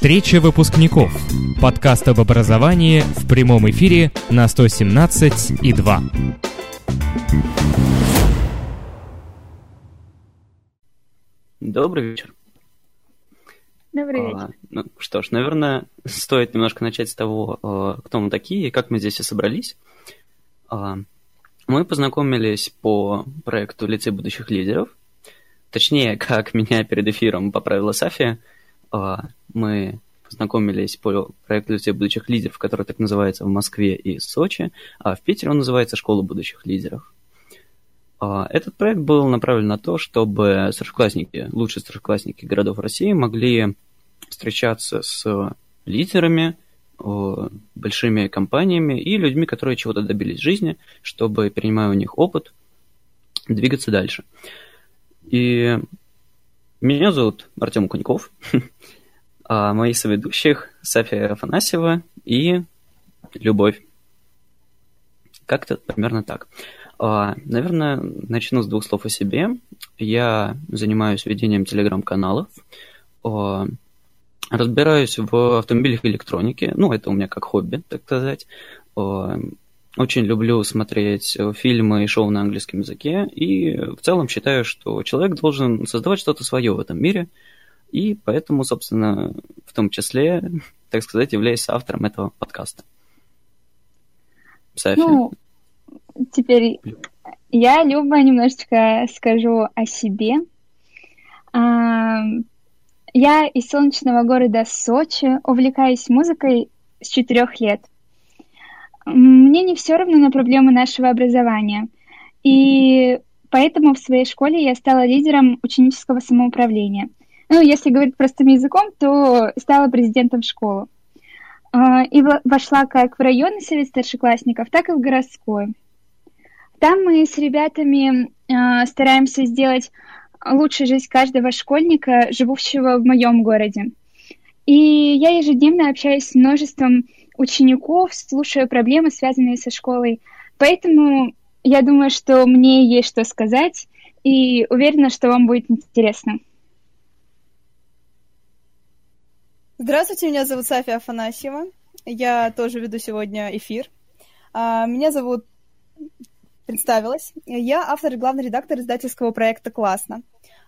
Встреча выпускников. Подкаст об образовании в прямом эфире на 117 и 2. Добрый вечер. Добрый вечер. А, ну что ж, наверное, стоит немножко начать с того, а, кто мы такие и как мы здесь и собрались. А, мы познакомились по проекту «Лицей будущих лидеров». Точнее, как меня перед эфиром поправила Сафия, а, мы познакомились по проекту «Лицей будущих лидеров», который так называется в Москве и Сочи, а в Питере он называется «Школа будущих лидеров». Этот проект был направлен на то, чтобы старшеклассники, лучшие старшеклассники городов России могли встречаться с лидерами, большими компаниями и людьми, которые чего-то добились в жизни, чтобы, перенимая у них опыт, двигаться дальше. И меня зовут Артем Куньков, а моих соведущих София Афанасьева и Любовь. Как-то примерно так. А, наверное, начну с двух слов о себе. Я занимаюсь ведением телеграм-каналов, а, разбираюсь в автомобилях и электронике. Ну, это у меня как хобби, так сказать. А, очень люблю смотреть фильмы и шоу на английском языке, и в целом считаю, что человек должен создавать что-то свое в этом мире, и поэтому, собственно, в том числе, так сказать, являюсь автором этого подкаста. София. Ну, теперь я, Люба, немножечко скажу о себе. Я из солнечного города Сочи, увлекаюсь музыкой с четырех лет. Мне не все равно на проблемы нашего образования. И поэтому в своей школе я стала лидером ученического самоуправления. Ну, если говорить простым языком, то стала президентом школы. А, и вошла как в районный совет старшеклассников, так и в городской. Там мы с ребятами а, стараемся сделать лучшую жизнь каждого школьника, живущего в моем городе. И я ежедневно общаюсь с множеством учеников, слушаю проблемы, связанные со школой. Поэтому я думаю, что мне есть что сказать, и уверена, что вам будет интересно. Здравствуйте, меня зовут Сафия Афанасьева. Я тоже веду сегодня эфир. А, меня зовут... Представилась. Я автор и главный редактор издательского проекта «Классно».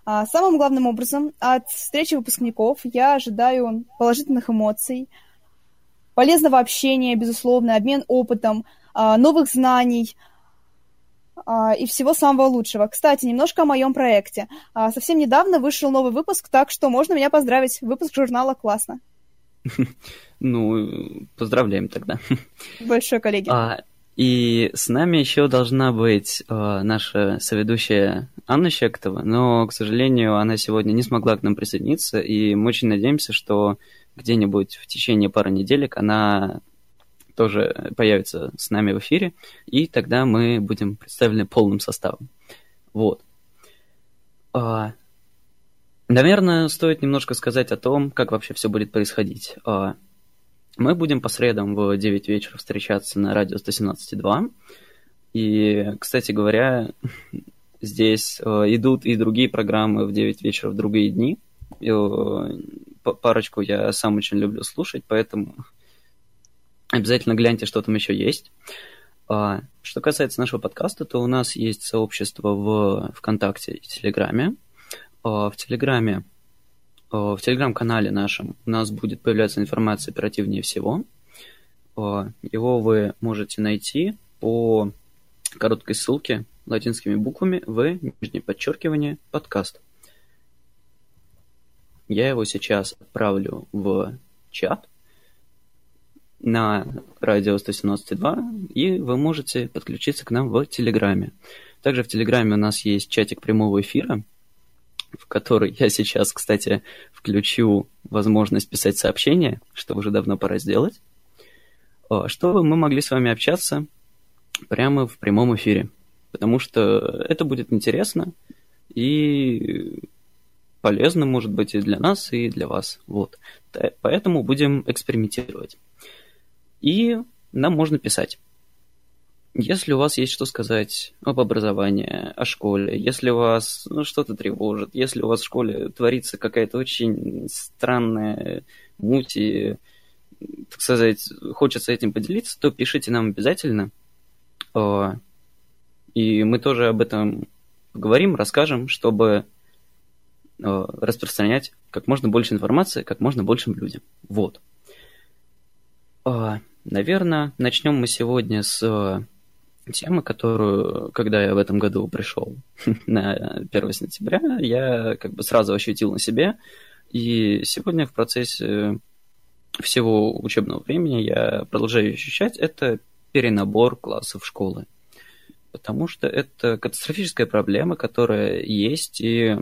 А, самым главным образом от встречи выпускников я ожидаю положительных эмоций, полезного общения, безусловно, обмен опытом, а, новых знаний а, и всего самого лучшего. Кстати, немножко о моем проекте. Совсем недавно вышел новый выпуск, так что можно меня поздравить. Выпуск журнала «Классно». Ну, поздравляем тогда. Большое, коллеги. А, и с нами еще должна быть э, наша соведущая Анна Щектова, но, к сожалению, она сегодня не смогла к нам присоединиться, и мы очень надеемся, что где-нибудь в течение пары неделек она тоже появится с нами в эфире, и тогда мы будем представлены полным составом. Вот. А, наверное, стоит немножко сказать о том, как вообще все будет происходить. А, мы будем по средам в 9 вечера встречаться на радио 117.2. И, кстати говоря, здесь э, идут и другие программы в 9 вечера в другие дни. Парочку я сам очень люблю слушать, поэтому обязательно гляньте, что там еще есть. А, что касается нашего подкаста, то у нас есть сообщество в ВКонтакте и Телеграме. А, в Телеграме Э, в телеграм-канале нашем у нас будет появляться информация оперативнее всего. Его вы можете найти по короткой ссылке латинскими буквами в нижнее подчеркивание подкаст. Я его сейчас отправлю в чат на радио 117.2, и вы можете подключиться к нам в Телеграме. Также в Телеграме у нас есть чатик прямого эфира, в который я сейчас, кстати, включу возможность писать сообщения, что уже давно пора сделать, а, чтобы мы могли с вами общаться прямо в прямом эфире. Потому что это будет интересно и полезно, может быть, и для нас, и для вас. Вот. Поэтому будем экспериментировать. И нам можно писать. если у вас есть что сказать об образовании, о школе, если у вас ну, что-то тревожит, если у вас в школе творится какая-то очень странная муть и, так сказать, хочется этим поделиться, то пишите нам обязательно. А, и мы тоже об этом поговорим, расскажем, чтобы распространять как можно больше информации, как можно большим людям. Вот. А, наверное, начнем мы сегодня с тема, которую, когда я в этом году пришел на 1 сентября, я как бы сразу ощутил на себе. И сегодня в процессе всего учебного времени я продолжаю ощущать это перенабор классов школы. Потому что это катастрофическая проблема, которая есть и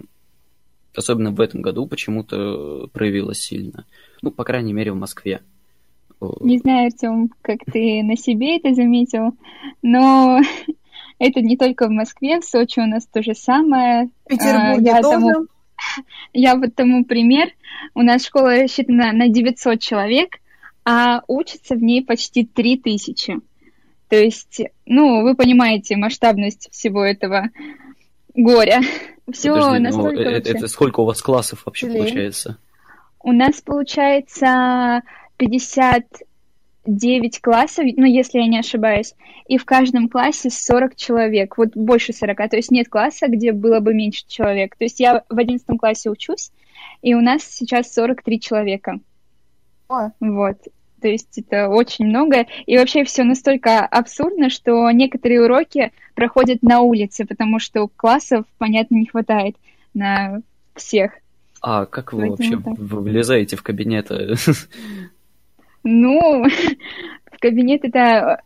особенно в этом году почему-то проявилась сильно. Ну, по крайней мере, в Москве. Не знаю, Артем, как ты на себе это заметил, но это не только в Москве, в Сочи у нас то же самое. В Петербурге а, тоже? Тому, я вот тому пример. У нас школа рассчитана на 900 человек, а учатся в ней почти 3000. То есть, ну, вы понимаете масштабность всего этого горя. Все Подожди, ну, настолько... Ну, это, это сколько у вас классов вообще Блин. получается? У нас получается 59 классов, ну, если я не ошибаюсь, и в каждом классе 40 человек, вот больше 40, то есть нет класса, где было бы меньше человек. То есть я в 11 классе учусь, и у нас сейчас 43 человека. О. Вот. То есть это очень много. И вообще все настолько абсурдно, что некоторые уроки проходят на улице, потому что классов, понятно, не хватает на всех. А как вы Поэтому вообще так. влезаете в кабинет? Ну, в кабинет это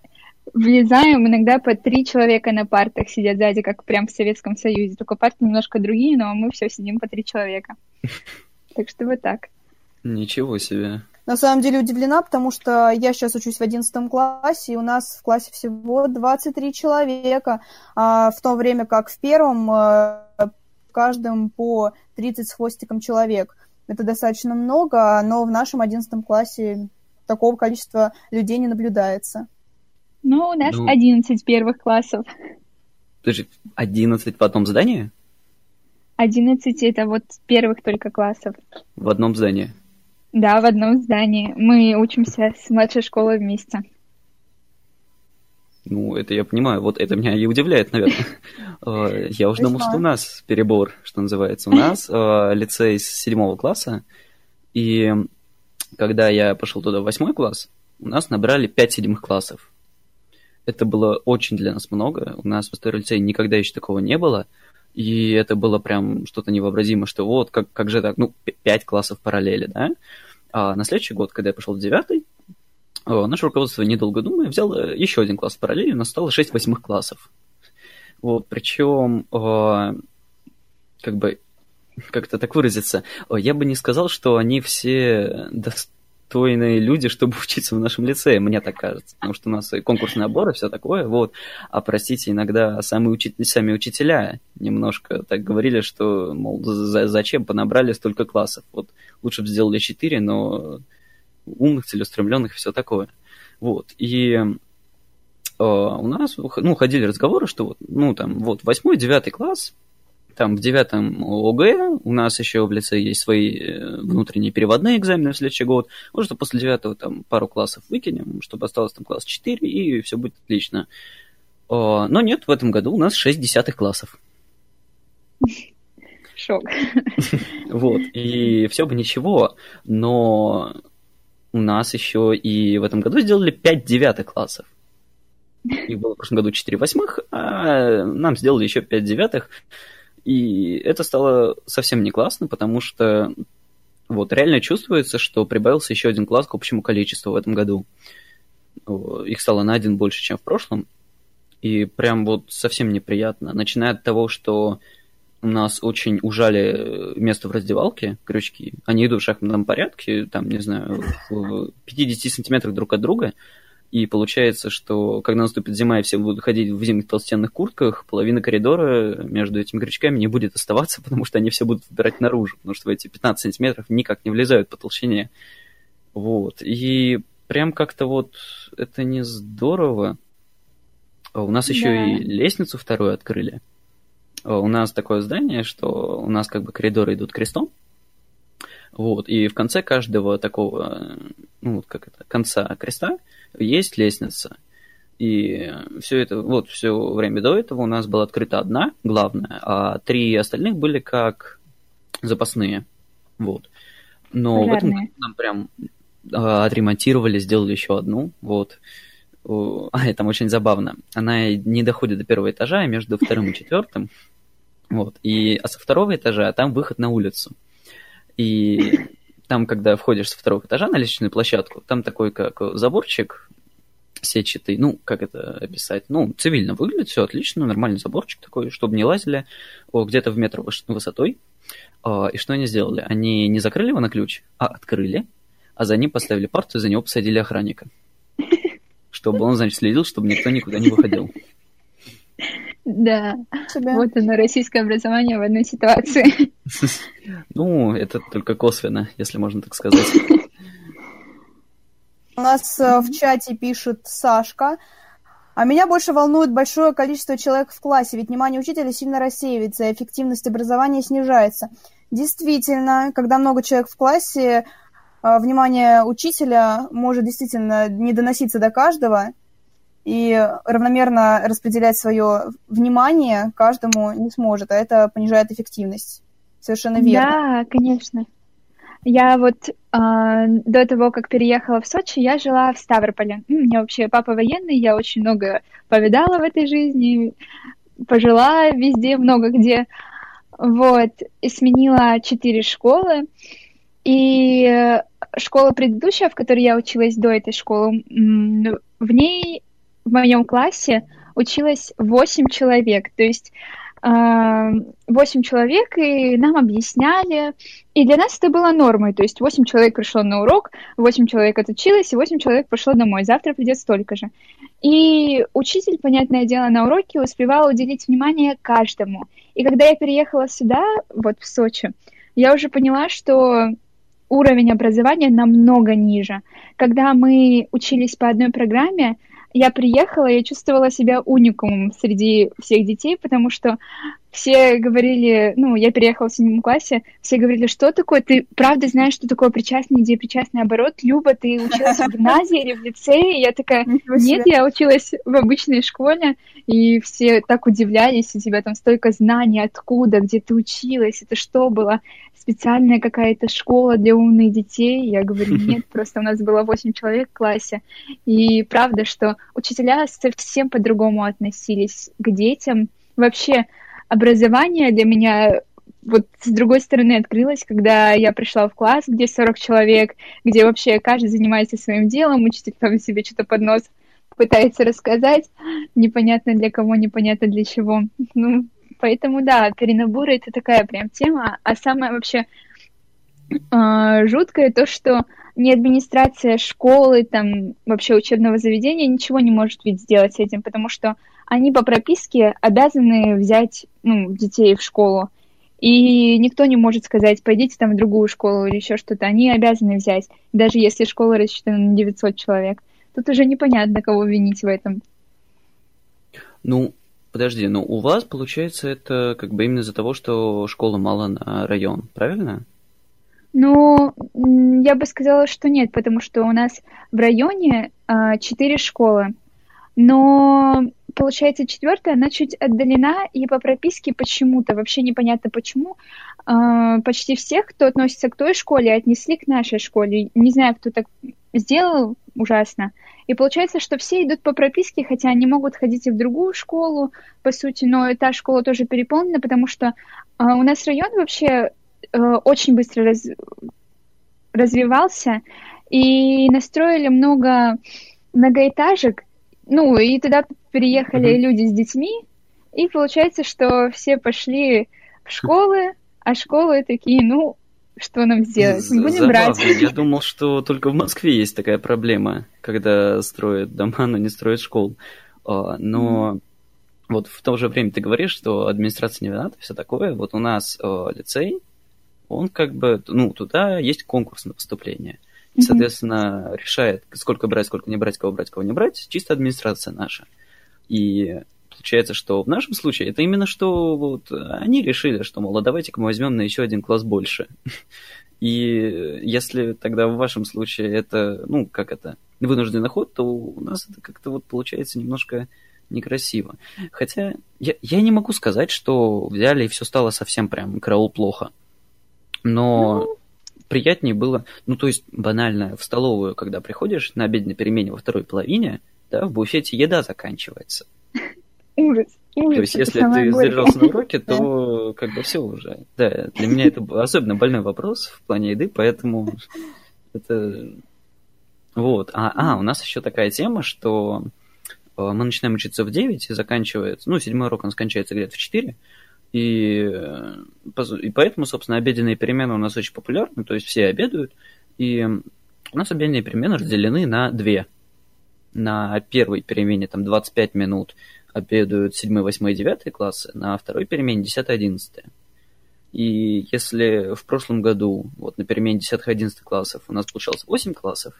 влезаем, иногда по три человека на партах сидят сзади, как прям в Советском Союзе. Только парты немножко другие, но мы все сидим по три человека. Так что вот так. Ничего себе. На самом деле удивлена, потому что я сейчас учусь в 11 классе, и у нас в классе всего 23 человека, а в то время как в первом э, в каждом по 30 с хвостиком человек. Это достаточно много, но в нашем 11 классе такого количества людей не наблюдается. Ну, у нас ну... 11 первых классов. Подожди, 11 в одном здании? 11 это вот первых только классов. В одном здании? Да, в одном здании. Мы учимся с младшей школы вместе. Ну, это я понимаю. Вот это меня и удивляет, наверное. Э, я уже думал, что у нас перебор, что называется. У нас э, лицей с седьмого класса, и когда я пошел туда в восьмой класс, у нас набрали пять седьмых классов. Это было очень для нас много. У нас в истории лицее никогда еще такого не было. И это было прям что-то невообразимое, что вот, как, как же так, ну, пять классов параллели, да? А на следующий год, когда я пошел в девятый, наше руководство, недолго думая, взяло еще один класс параллели, у нас стало шесть восьмых классов. Вот, причем, как бы, как это так выразиться, я бы не сказал, что они все достойные люди, чтобы учиться в нашем лицее, мне так кажется, потому что у нас и конкурсный набор, все такое, вот. А, простите, иногда сами, учи... сами учителя немножко так говорили, что, мол, за... зачем понабрали столько классов, вот лучше бы сделали четыре, но умных, целеустремленных и все такое. Вот. И э, у нас ну, ходили разговоры, что вот, ну, там, вот, восьмой, девятый класс, там в девятом ОГЭ у нас еще в лице есть свои э, внутренние переводные экзамены в следующий год. Может, после девятого там пару классов выкинем, чтобы осталось там класс 4, и все будет отлично. Но нет, в этом году у нас 6 десятых классов. Шок. Вот, и все бы ничего, но у нас еще и в этом году сделали 5 девятых классов. Их было в прошлом году 4 восьмых, а нам сделали еще 5 девятых. И это стало совсем не классно, потому что вот реально чувствуется, что прибавился еще один класс к общему количеству в этом году. Их стало на один больше, чем в прошлом. И прям вот совсем неприятно. Начиная от того, что нас очень ужали место в раздевалке, крючки. Они идут в шахматном порядке, там, не знаю, в 50 сантиметрах друг от друга. И получается, что когда наступит зима и все будут ходить в зимних толстенных куртках, половина коридора между этими крючками не будет оставаться, потому что они все будут выбирать наружу, потому что в эти 15 сантиметров никак не влезают по толщине. Вот. И прям как-то вот это не здорово. У нас еще Да. и лестницу вторую открыли. А, У нас такое здание, что у нас как бы коридоры идут крестом. Вот, и в конце каждого такого, э, ну, вот как это, конца креста есть лестница. И все это, вот, все время до этого у нас была открыта одна, главная, а три остальных были как запасные. Вот. Но в этом Пожарные. нам прям а, отремонтировали, сделали еще одну. Вот. А, и там очень забавно. Она не доходит до первого этажа, а между вторым и четвертым. Вот. И, а со второго этажа там выход на улицу. И там, когда входишь со второго этажа на лестничную площадку, там такой как заборчик сетчатый, ну, как это описать, ну, цивильно выглядит, все отлично, нормальный заборчик такой, чтобы не лазили о, где-то в метр высотой. А, И что они сделали? Они не закрыли его на ключ, а открыли, а за ним поставили парту, и за него посадили охранника. Чтобы он, значит, следил, чтобы никто никуда не выходил. Да, Себе. вот оно, российское образование в одной ситуации. Ну, это только косвенно, если можно так сказать. У нас э, в чате пишет Сашка. А меня больше волнует большое количество человек в классе, ведь внимание учителя сильно рассеивается, и эффективность образования снижается. Действительно, когда много человек в классе, э, внимание учителя может действительно не доноситься до каждого, и равномерно распределять свое внимание каждому не сможет, а это понижает эффективность. Совершенно верно. Да, конечно. Я вот а, до того, как переехала в Сочи, я жила в Ставрополе. У меня вообще папа военный, я очень много повидала в этой жизни, пожила везде, много где. Вот, и сменила четыре школы. И э, школа предыдущая, в которой я училась до этой школы, в ней, в моем классе училось восемь человек. То есть а, восемь человек, и нам объясняли. И для нас это было нормой. То есть восемь человек пришло на урок, восемь человек отучилось, и восемь человек пошло домой. Завтра придет столько же. И учитель, понятное дело, на уроке успевал уделить внимание каждому. И когда я переехала сюда, вот в Сочи, я уже поняла, что уровень образования намного ниже. Когда мы учились по одной программе, я приехала, я чувствовала себя уникумом среди всех детей, потому что все говорили, ну, я переехала в седьмом классе, все говорили, что такое, ты правда знаешь, что такое причастный, где причастный оборот? Люба, ты училась в гимназии или в лицее? И я такая, нет, я училась в обычной школе, и все так удивлялись, у тебя там столько знаний, откуда, где ты училась, это что было? Специальная какая-то школа для умных детей? Я говорю, нет, просто у нас было 8 человек в классе. И правда, что учителя совсем по-другому относились к детям. Вообще, образование для меня вот с другой стороны открылось, когда я пришла в класс, где 40 человек, где вообще каждый занимается своим делом, учитель там себе что-то под нос пытается рассказать, непонятно для кого, непонятно для чего. Ну, поэтому да, перенаборы это такая прям тема, а самое вообще э, жуткое то, что ни администрация школы, там вообще учебного заведения ничего не может ведь сделать с этим, потому что они по прописке обязаны взять ну, детей в школу. И никто не может сказать, пойдите там в другую школу или еще что-то. Они обязаны взять, даже если школа рассчитана на 900 человек. Тут уже непонятно, кого винить в этом. Ну, подожди, ну у вас, получается, это как бы именно из-за того, что школа мало на район, правильно? Ну, я бы сказала, что нет, потому что у нас в районе а, четыре школы. Но, получается, четвертая, она чуть отдалена, и по прописке почему-то, вообще непонятно почему, а, почти всех, кто относится к той школе, отнесли к нашей школе. Не знаю, кто так сделал, ужасно. И получается, что все идут по прописке, хотя они могут ходить и в другую школу, по сути, но та школа тоже переполнена, потому что а, у нас район вообще э, очень быстро раз- развивался, и настроили много многоэтажек, ну, и туда переехали Мгм. люди с детьми, и получается, что все пошли в школы, а школы такие, ну, что нам сделать? З- Будем брать. забавно. Я думал, что только в Москве есть такая проблема, когда строят дома, но не строят школ. А, Но вот в то же время ты говоришь, что администрация не виновата, все такое. Вот у нас э, лицей, он как бы, ну, туда есть конкурс на поступление. И, соответственно, решает, сколько брать, сколько не брать, кого брать, кого не брать, чисто администрация наша. И получается, что в нашем случае это именно что вот они решили, что, мол, а давайте-ка мы возьмем на еще один класс больше. И если тогда в вашем случае это, ну, как это, вынужденный ход, то у нас это как-то вот получается немножко некрасиво. Хотя я, я не могу сказать, что взяли и все стало совсем прям караул плохо. Но ну... приятнее было, ну, то есть банально, в столовую, когда приходишь на обеденной перемене во второй половине, да, в буфете еда заканчивается. Ужас. Ужас, То есть, если ты задержался на уроке, то как бы все уже. Да, для меня это особенно больной вопрос в плане еды, поэтому это... Вот. А, а, у нас еще такая тема, что э, мы начинаем учиться в 9 и заканчивается, ну, седьмой урок у нас кончается где-то в 4, и, э, и поэтому, собственно, обеденные перемены у нас очень популярны, то есть все обедают, и у нас обеденные перемены разделены на две. На первой перемене там 25 минут обедают 7, 8 и 9 классы, на второй перемене 10, 11. И если в прошлом году вот на перемене 10 11 классов у нас получалось 8 классов,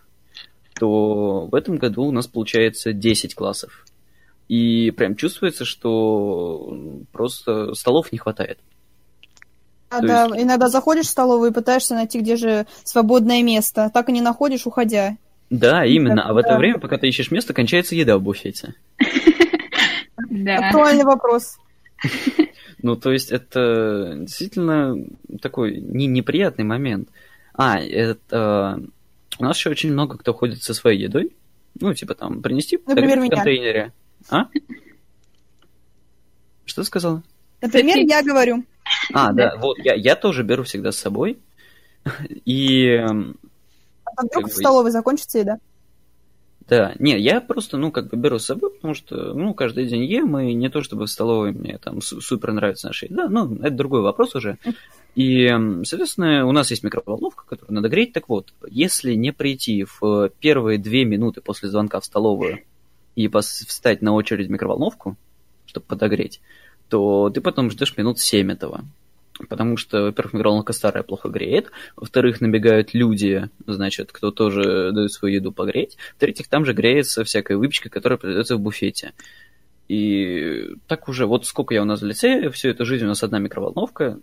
то в этом году у нас получается 10 классов. И прям чувствуется, что просто столов не хватает. А, да, есть... иногда заходишь в столовую и пытаешься найти, где же свободное место. Так и не находишь, уходя. Да, именно. А в это время, пока ты ищешь место, кончается еда в буфете. Да. Актуальный вопрос. Ну, то есть это действительно такой не неприятный момент. А, это... У нас еще очень много кто ходит со своей едой. Ну, типа там, принести Например, в контейнере. А? Что ты сказала? Например, я говорю. А, да, вот, я, я тоже беру всегда с собой. И... А вдруг в столовой закончится еда? Да, не, я просто, ну, как бы беру с собой, потому что, ну, каждый день ем, и не то чтобы в столовой мне там супер нравится наша еда, ну, это другой вопрос уже. И, соответственно, у нас есть микроволновка, которую надо греть. Так вот, если не прийти в первые две минуты после звонка в столовую и встать на очередь в микроволновку, чтобы подогреть, то ты потом ждешь минут семь этого. Потому что, во-первых, микроволновка старая плохо греет, во-вторых, набегают люди, значит, кто тоже дает свою еду погреть, в-третьих, там же греется всякая выпечка, которая продается в буфете. И так уже, вот сколько я у нас в лице, всю эту жизнь у нас одна микроволновка,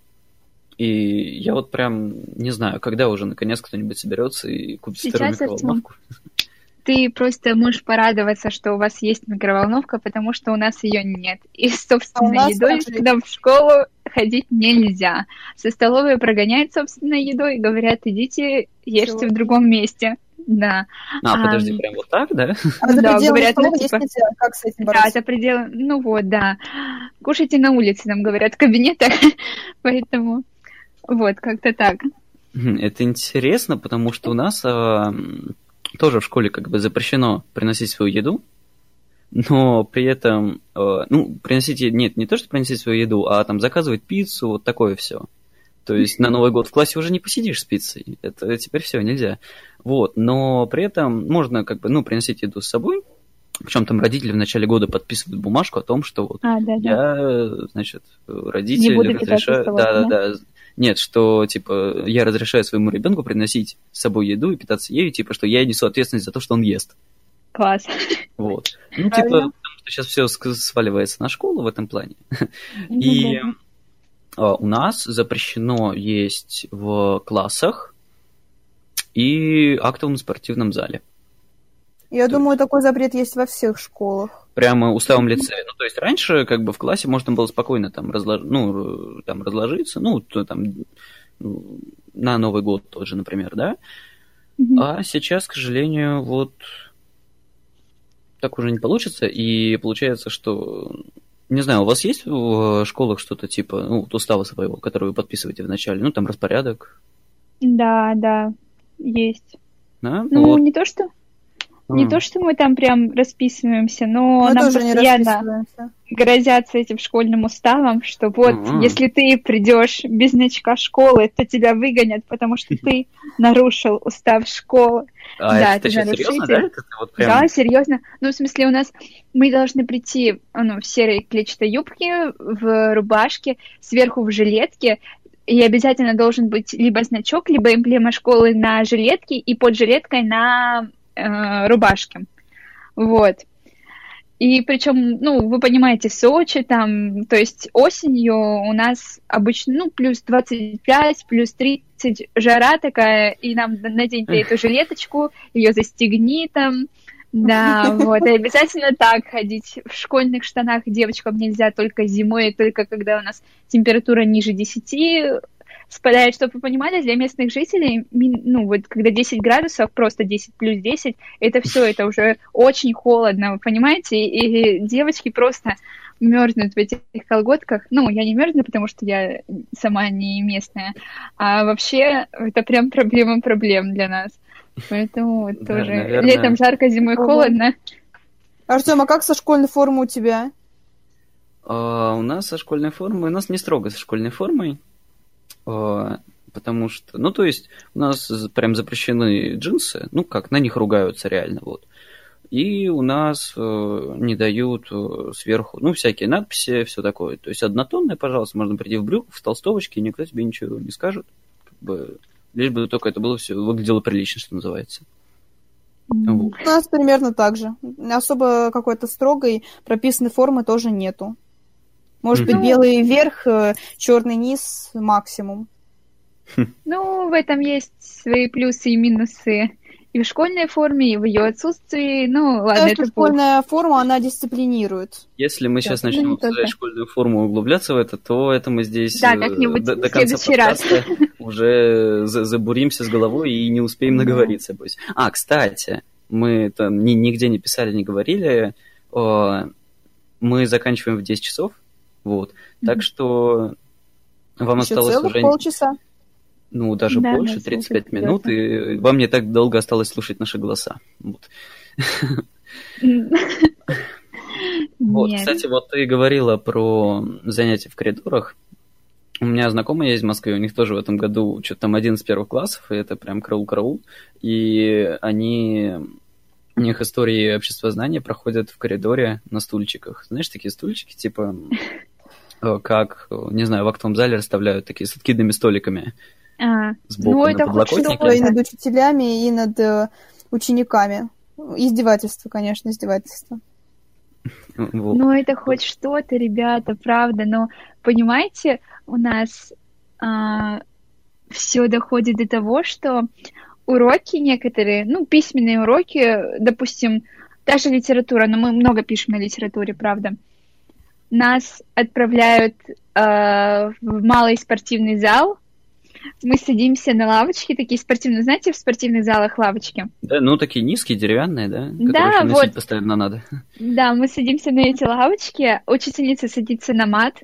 и я вот прям не знаю, когда уже наконец кто-нибудь соберется и купит Сейчас вторую микроволновку. Это ты просто можешь порадоваться, что у вас есть микроволновка, потому что у нас ее нет. И с собственной а едой когда в школу ходить нельзя. Со столовой прогоняют собственной едой и говорят, идите, ешьте Чего? в другом месте. Да. А, а, подожди, прям вот так, да? А да, говорят, ну, типа, нельзя. как с этим бороться? Да, за пределы, ну вот, да. Кушайте на улице, нам говорят, в кабинетах, поэтому вот, как-то так. Это интересно, потому что у нас а, тоже в школе как бы запрещено приносить свою еду, но при этом, э, ну, приносить, нет, не то, что приносить свою еду, а там заказывать пиццу, вот такое все. То есть на Новый год в классе уже не посидишь с пиццей. Это теперь все, нельзя. Вот, но при этом можно как бы, ну, приносить еду с собой, причем там родители в начале года подписывают бумажку о том, что вот а, да, я, да. значит, родители разрешают, да, да, да, нет, что, типа, я разрешаю своему ребенку приносить с собой еду и питаться ею, типа, что я несу ответственность за то, что он ест. Класс. Вот. Ну, типа, потому что сейчас все сваливается на школу в этом плане. И а, у нас запрещено есть в классах и актовом спортивном зале. Я то думаю, такой запрет есть во всех школах. Прямо уставом лице. Ну, то есть раньше, как бы в классе можно было спокойно там, разлож... ну, там разложиться, ну, то, там, ну, на Новый год тоже, например, да? Mm-hmm. А сейчас, к сожалению, вот так уже не получится, и получается, что не знаю, у вас есть в школах что-то типа, ну, устава своего, который вы подписываете вначале, ну, там распорядок? Да, да, есть. Да? Ну, ну вот. не то, что не то, что мы там прям расписываемся, но мы нам постоянно грозятся этим школьным уставом, что вот, mm-hmm. если ты придешь без значка школы, то тебя выгонят, потому что ты нарушил устав школы. А да, это ты нарушитель. Серьезно, да? Это вот прям... да, серьезно. Ну, в смысле, у нас мы должны прийти ну, в серой клетчатой юбке, в рубашке, сверху в жилетке, и обязательно должен быть либо значок, либо эмблема школы на жилетке и под жилеткой на э, рубашки. Вот. И причем, ну, вы понимаете, Сочи там, то есть осенью у нас обычно, ну, плюс 25, плюс 30, жара такая, и нам наденьте эту жилеточку, ее застегни там, да, вот, и обязательно так ходить. В школьных штанах девочкам нельзя только зимой, только когда у нас температура ниже 10, спадает, чтобы вы понимали, для местных жителей, ну, вот когда 10 градусов, просто 10 плюс 10, это все, это уже очень холодно, вы понимаете, и девочки просто мерзнут в этих колготках. Ну, я не мерзну, потому что я сама не местная, а вообще это прям проблема проблем для нас. Поэтому вот да, тоже наверное. летом жарко, зимой холодно. Артем, а как со школьной формой у тебя? Uh, у нас со школьной формой, у нас не строго со школьной формой. А, потому что, ну, то есть, у нас прям запрещены джинсы, ну, как, на них ругаются реально, вот. И у нас э, не дают э, сверху, ну, всякие надписи, все такое. То есть, однотонное, пожалуйста, можно прийти в брюках, в толстовочке, и никто тебе ничего не скажет. Как бы, лишь бы только это было все выглядело прилично, что называется. Вот. У нас примерно так же. Особо какой-то строгой прописанной формы тоже нету. Может быть, белый верх, э, черный низ максимум. Ну, в этом есть свои плюсы и минусы. И в школьной форме, и в ее отсутствии. Ну, ладно, это школьная форма, она дисциплинирует. Если мы да, сейчас начнем обсуждать школьную форму и углубляться в это, то это мы здесь да, э, до, до конца раз. уже забуримся с головой и не успеем наговориться. А, кстати, мы там нигде не писали, не говорили. Мы заканчиваем в 10 часов, вот. Mm-hmm. Так что вам Еще осталось целых уже... полчаса. Ну, даже да, больше, да, 35 минут, и вам не так долго осталось слушать наши голоса. Вот. Вот, кстати, вот ты говорила про занятия в коридорах. У меня знакомые есть в Москве, у них тоже в этом году что-то там один из первых классов, и это прям караул-караул. И они у них истории обществознания проходят в коридоре на стульчиках. Знаешь, такие стульчики, типа, как, не знаю, в актовом зале расставляют такие с откидными столиками. А, сбоку ну, это что и над учителями, и над э, учениками. Издевательство, конечно, издевательство. Вот. Ну, это хоть что-то, ребята, правда. Но, понимаете, у нас а, все доходит до того, что уроки некоторые, ну, письменные уроки, допустим, даже литература, но мы много пишем на литературе, правда. Нас отправляют э, в малый спортивный зал, мы садимся на лавочки, такие спортивные, знаете, в спортивных залах лавочки? Да, ну такие низкие, деревянные, да? Да, вот. постоянно надо. Да, мы садимся на эти лавочки, учительница садится на мат,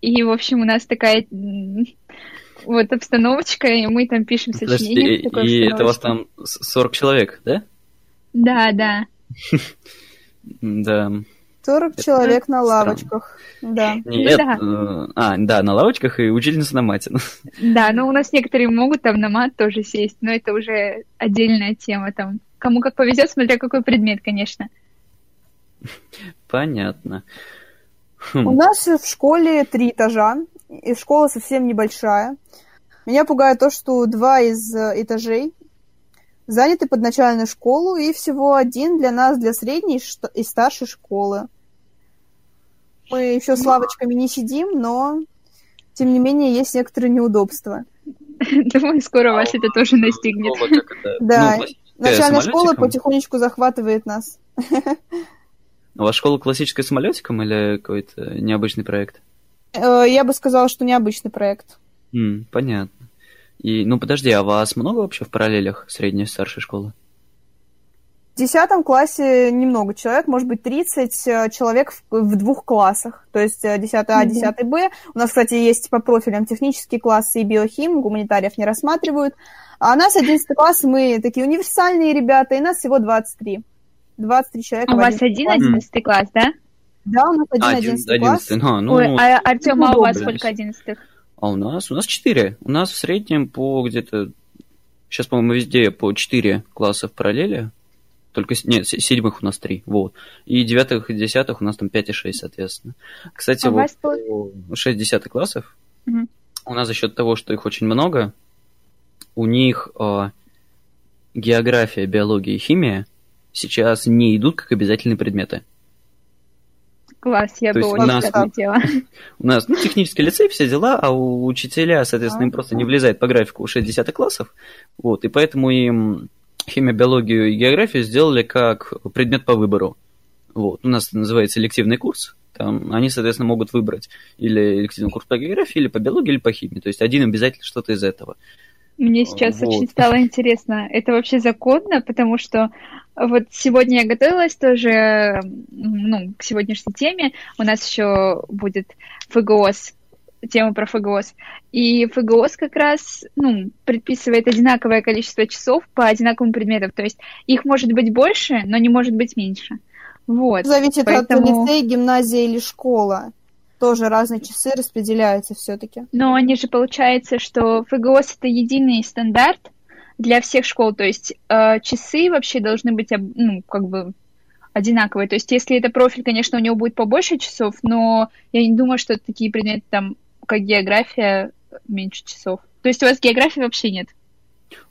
и, в общем, у нас такая вот обстановочка, и мы там пишем сочинение. Подожди, и это у вас там 40 человек, да? Да, да. Да. 40 это человек на лавочках. Да. Нет, да. Э, а, да, на лавочках и учительница на мате. Да, но у нас некоторые могут там на мат тоже сесть, но это уже отдельная тема там. Кому как повезет, смотря какой предмет, конечно. Понятно. Хм. У нас в школе три этажа, и школа совсем небольшая. Меня пугает то, что два из э, этажей заняты под начальную школу, и всего один для нас, для средней и старшей школы. Мы еще с лавочками не сидим, но, тем не менее, есть некоторые неудобства. Думаю, скоро вас это тоже настигнет. Да, ну, начальная школа потихонечку захватывает нас. У вас школа классическая самолетиком или какой-то необычный проект? Э, я бы сказала, что необычный проект. Понятно. И, ну, подожди, а вас много вообще в параллелях средней и старшей школы? В десятом классе немного человек, может быть, 30 э, человек в, в двух классах, то есть 10 э, А, 10 Б. У нас, кстати, есть по профилям технические классы и биохим, гуманитариев не рассматривают. А у нас 11 класс, мы такие универсальные ребята, и нас всего 23. 23 человека. У вас один 11 класс, да? Да, у нас один одиннадцатый класс. А, ну, Ой, а Артем, а у вас сколько одиннадцатых? А у нас? У нас четыре. У нас в среднем по где-то... Сейчас, по-моему, везде по четыре класса в параллели. Только, нет, седьмых у нас три, вот. И девятых и десятых у нас там пять и шесть, соответственно. Кстати, а вот по... шесть десятых классов угу. у нас за счет того, что их очень много, у них э, география, биология и химия сейчас не идут как обязательные предметы. Класс, я То бы есть у очень нас- хотела. У нас, ну, технический лицей, все дела, а у учителя, соответственно, им просто не влезает по графику 6 классов. Вот, и поэтому им химия, биологию и географию сделали как предмет по выбору. Вот, у нас это называется элективный курс. Там они, соответственно, могут выбрать или элективный курс по географии, или по биологии, или по химии. То есть один обязательно что-то из этого. Мне сейчас Вот. очень стало интересно, это вообще законно, потому что вот сегодня я готовилась тоже, ну, к сегодняшней теме, у нас еще будет ФГОС, тема про ФГОС, и ФГОС как раз, ну, предписывает одинаковое количество часов по одинаковым предметам, то есть их может быть больше, но не может быть меньше. Вот. Зависит поэтому- от лицея, гимназия или школа. Тоже разные часы распределяются все-таки. Но они же получается, что ФГОС это единый стандарт для всех школ, то есть э, часы вообще должны быть, ну, как бы одинаковые. То есть если это профиль, конечно, у него будет побольше часов, но я не думаю, что такие предметы там, как география, меньше часов. То есть у вас географии вообще нет?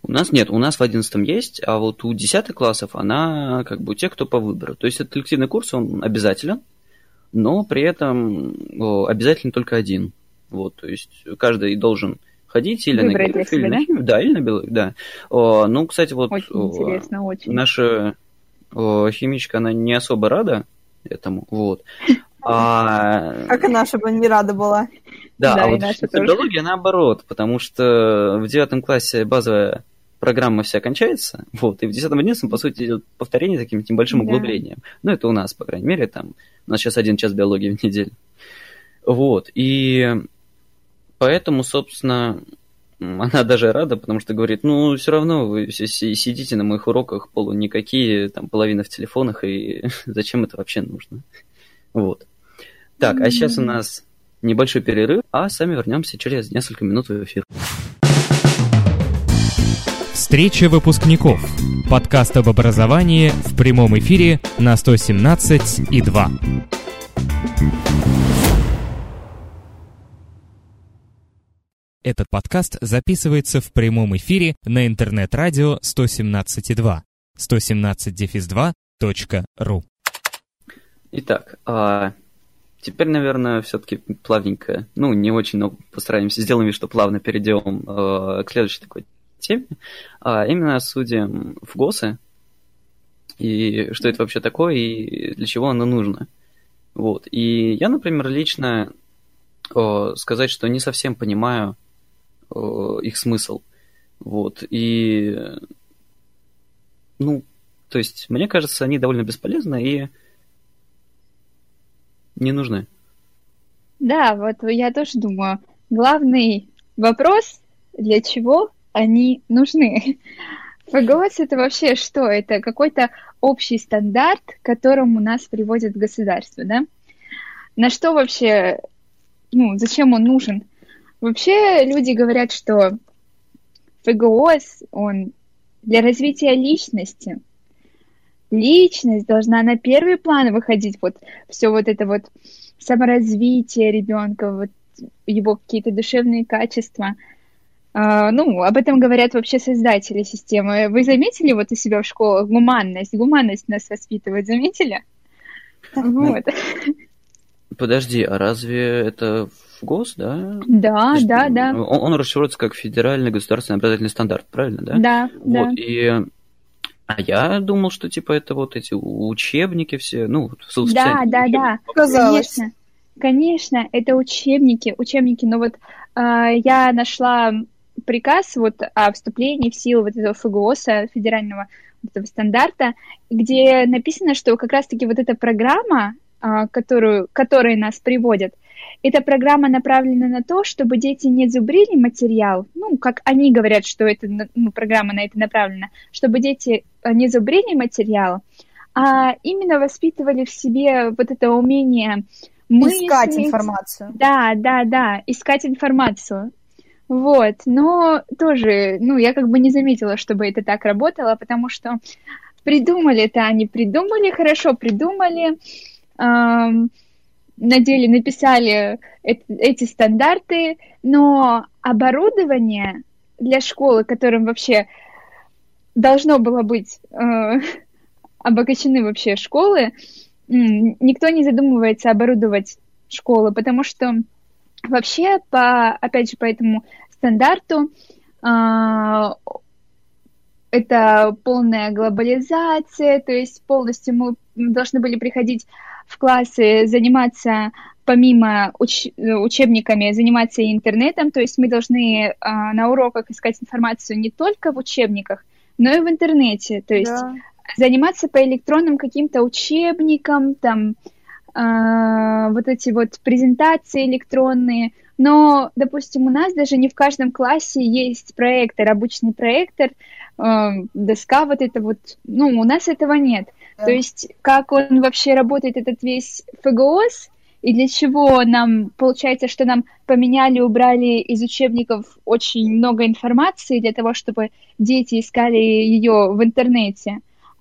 У нас нет, у нас в 11 есть, а вот у 10 классов она как бы у тех, кто по выбору. То есть этот коллективный курс, он обязателен, но при этом о, обязателен только один. Вот, то есть каждый должен ходить или Выбрать на географию, или на да? химию, да, или на биологию, да. О, ну, кстати, вот Очень о, интересно, очень. наша о, химичка, она не особо рада этому, вот. А, Как и наша бы не рада была. да, Да, а вот биологии наоборот, потому что в девятом классе базовая программа вся кончается, вот, и в десятом одиннадцатом, по сути, идет повторение таким небольшим Да. углублением. Ну, это у нас, по крайней мере, там, у нас сейчас один час биологии в неделю. Вот, и поэтому, собственно, она даже рада, потому что говорит, ну, все равно вы си- си- сидите на моих уроках полу никакие, там, половина в телефонах, и зачем это вообще нужно? Вот. Так, а сейчас у нас небольшой перерыв, а сами вернемся через несколько минут в эфир. Встреча выпускников. Подкаст об образовании в прямом эфире на 117 и 2. Этот подкаст записывается в прямом эфире на интернет-радио 117,2 117-2.ру Итак, а, теперь, наверное, все-таки плавненько, ну, не очень, но постараемся, сделаем что плавно перейдем а, к следующей такой теме. А, именно судим ГОСы, и что это вообще такое, и для чего оно нужно. Вот. И я, например, лично о, сказать, что не совсем понимаю их смысл. Вот. И, ну, то есть, мне кажется, они довольно бесполезны и не нужны. Да, вот я тоже думаю, главный вопрос, для чего они нужны. ФГОС это вообще что? Это какой-то общий стандарт, к которому нас приводит государство, да? На что вообще, ну, зачем он нужен? Вообще люди говорят, что ФГОС, он для развития личности. Личность должна на первый план выходить, вот все вот это вот саморазвитие ребенка, вот его какие-то душевные качества. А, ну, об этом говорят вообще создатели системы. Вы заметили вот у себя в школах гуманность? Гуманность нас воспитывает, заметили? Вот. Подожди, а разве это ГОС, да? Да, ж- да, да. Он, он расшифруется как федеральный государственный образовательный стандарт, правильно, да? Да, да. Вот, и... А я думал, что типа это вот эти учебники все, ну, вот в Да, да, да. Казалось. Конечно, конечно, это учебники, учебники, но вот а, я нашла приказ вот о вступлении в силу вот этого ФГОСа, федерального вот этого стандарта, где написано, что как раз-таки вот эта программа, а, которую, которой нас приводят, эта программа направлена на то, чтобы дети не зубрили материал, ну, как они говорят, что это, на- ну, программа на это направлена, чтобы дети э, не зубрили материал, а именно воспитывали в себе вот это умение Искать мыслить. информацию. Да, да, да, искать информацию. Вот, но тоже, ну, я как бы не заметила, чтобы это так работало, потому что придумали это они придумали, хорошо придумали, ам, на деле написали эт- эти стандарты, но оборудование для школы, которым вообще должно было быть э, обогащены вообще школы, никто не задумывается оборудовать школы, потому что вообще, по, опять же, по этому стандарту а, это полная глобализация, то есть полностью мы должны были приходить в классы, заниматься помимо уч- учебниками, заниматься и интернетом, то есть мы должны а, на уроках искать информацию не только в учебниках, но и в интернете, то есть да. заниматься по электронным каким-то учебникам, там а, вот эти вот презентации электронные, но, допустим, у нас даже не в каждом классе есть проектор, обычный проектор, э, доска вот это вот, ну, у нас этого нет. То есть, как он вообще работает, этот весь ФГОС, и для чего нам, получается, что нам поменяли, убрали из учебников очень много информации для того, чтобы дети искали ее в интернете.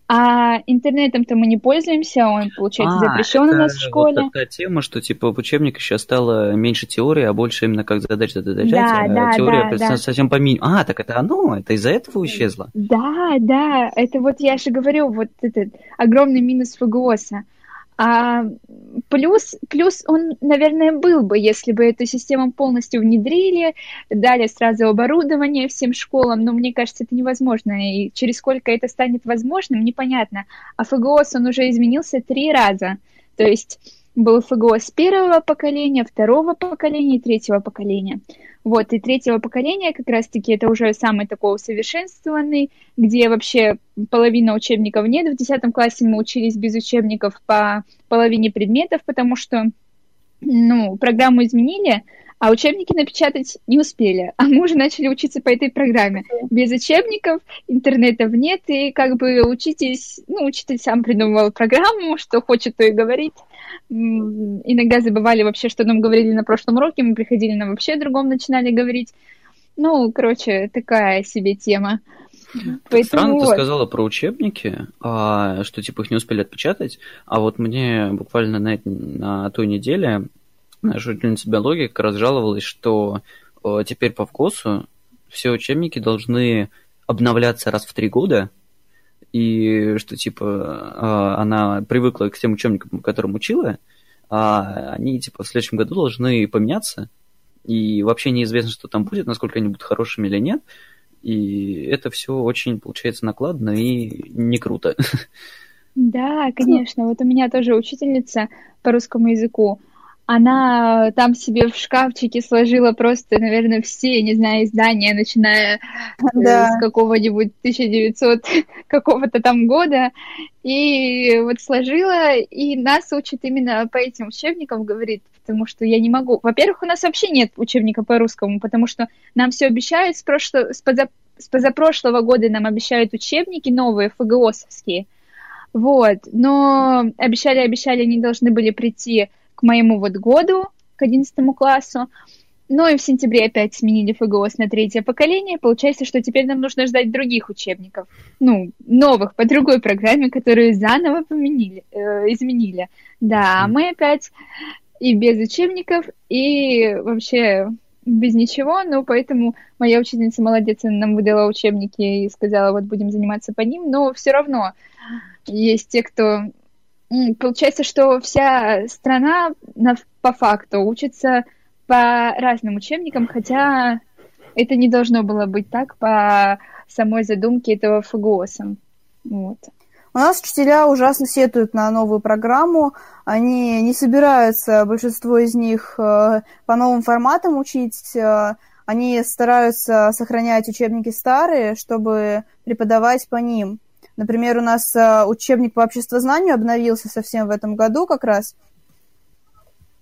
А интернетом-то мы не пользуемся, он, получается, а, запрещен у нас в школе. Вот такая тема, что типа в учебниках сейчас стало меньше теории, а больше именно как задача задачать, да, а да, теория да, да. совсем по минимуму. А, так это оно, это из-за этого исчезло? Да, да, это вот я же говорю, вот этот огромный минус ФГОСа. А плюс, плюс он, наверное, был бы, если бы эту систему полностью внедрили, дали сразу оборудование всем школам, но мне кажется, это невозможно, и через сколько это станет возможным, непонятно. А ФГОС, он уже изменился три раза, то есть был ФГОС первого поколения, второго поколения и третьего поколения. Вот, и третьего поколения как раз-таки это уже самый такой усовершенствованный, где вообще половина учебников нет. В десятом классе мы учились без учебников по половине предметов, потому что, ну, программу изменили, а учебники напечатать не успели. А мы уже начали учиться по этой программе. Без учебников, интернетов нет, и как бы учитесь, ну, учитель сам придумывал программу, что хочет, то и говорить. Иногда забывали вообще, что нам говорили на прошлом уроке, мы приходили, нам вообще другом начинали говорить. Ну, короче, такая себе тема. Поэтому Странно ты сказала про учебники, а, что типа их не успели отпечатать, а вот мне буквально на, на той неделе наша учительница биологии как раз жаловалась, что э, теперь по вкусу все учебники должны обновляться раз в три года, и что типа э, она привыкла к тем учебникам, которым учила, а они типа в следующем году должны поменяться, и вообще неизвестно, что там будет, насколько они будут хорошими или нет, и это все очень получается накладно и не круто. Да, конечно. Вот у меня тоже учительница по русскому языку она там себе в шкафчике сложила просто, наверное, все, не знаю, издания, начиная э, да. с какого-нибудь 1900 какого-то там года, и вот сложила, и нас учат именно по этим учебникам, говорит, потому что я не могу. Во-первых, у нас вообще нет учебника по русскому, потому что нам все обещают с, прошло... с, поза... с позапрошлого года нам обещают учебники новые, ФГОСовские, вот, но обещали-обещали, они должны были прийти к моему вот году, к 11 классу. Ну и в сентябре опять сменили ФГОС на третье поколение. Получается, что теперь нам нужно ждать других учебников. Ну, новых, по другой программе, которую заново поменили, э, изменили. Да, мы опять и без учебников, и вообще без ничего, но поэтому моя учительница молодец, она нам выдала учебники и сказала, вот будем заниматься по ним, но все равно есть те, кто Получается, что вся страна на, по факту учится по разным учебникам, хотя это не должно было быть так по самой задумке этого ФГОСа. Вот. У нас учителя ужасно сетуют на новую программу. Они не собираются, большинство из них, э, по новым форматам учить. Э, они стараются сохранять учебники старые, чтобы преподавать по ним. Например, у нас э, учебник по обществознанию обновился совсем в этом году как раз.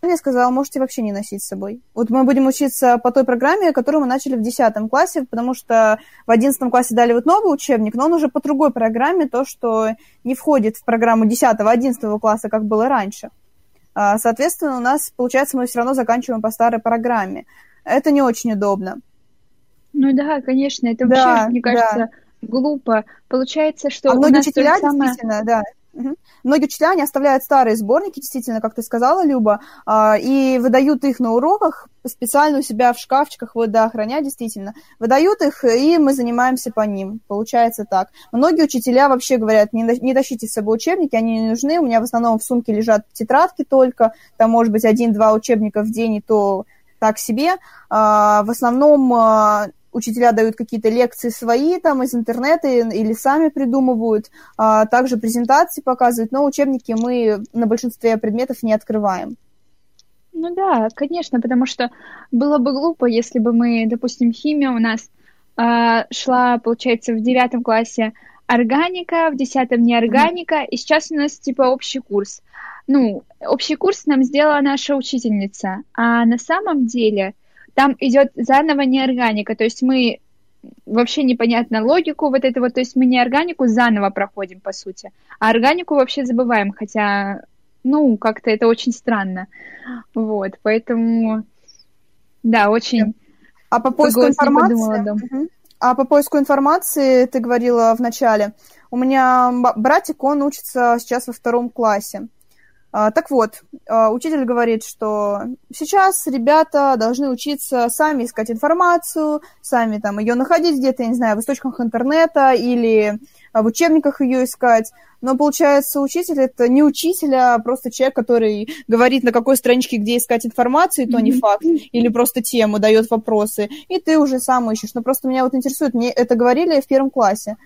Я сказала, можете вообще не носить с собой. Вот мы будем учиться по той программе, которую мы начали в 10 классе, потому что в 11 классе дали вот новый учебник, но он уже по другой программе, то, что не входит в программу 10-11 класса, как было раньше. А, соответственно, у нас, получается, мы все равно заканчиваем по старой программе. Это не очень удобно. Ну да, конечно, это вообще, да, мне кажется, да глупо. Получается, что а у нас учителя самое... действительно, да, Угу. Многие учителя, они оставляют старые сборники, действительно, как ты сказала, Люба, э, и выдают их на уроках специально у себя в шкафчиках, вот, да, хранят, действительно. Выдают их, и мы занимаемся по ним. Получается так. Многие учителя вообще говорят, не, не тащите с собой учебники, они не нужны. У меня в основном в сумке лежат тетрадки только, там, может быть, один-два учебника в день, и то так себе. А, в основном а, учителя дают какие-то лекции свои там из интернета или сами придумывают, а, также презентации показывают, но учебники мы на большинстве предметов не открываем. Ну да, конечно, потому что было бы глупо, если бы мы, допустим, химия у нас э, шла, получается, в девятом классе органика, в десятом неорганика, mm-hmm. и сейчас у нас типа общий курс. Ну, общий курс нам сделала наша учительница, а на самом деле там идет заново неорганика, то есть мы вообще непонятно логику вот этого, то есть мы не органику заново проходим, по сути, а органику вообще забываем, хотя, ну, как-то это очень странно. Вот, поэтому, да, очень... А по поиску информации... Подумала, да. А по поиску информации ты говорила в начале. У меня братик, он учится сейчас во втором классе. А, так вот, а, учитель говорит, что сейчас ребята должны учиться сами искать информацию, сами там ее находить где-то, я не знаю, в источниках интернета или в учебниках ее искать. Но получается, учитель это не учитель, а просто человек, который говорит, на какой страничке где искать информацию, то не факт, или просто тему дает вопросы, и ты уже сам ищешь. Но просто меня вот интересует, мне это говорили в первом классе.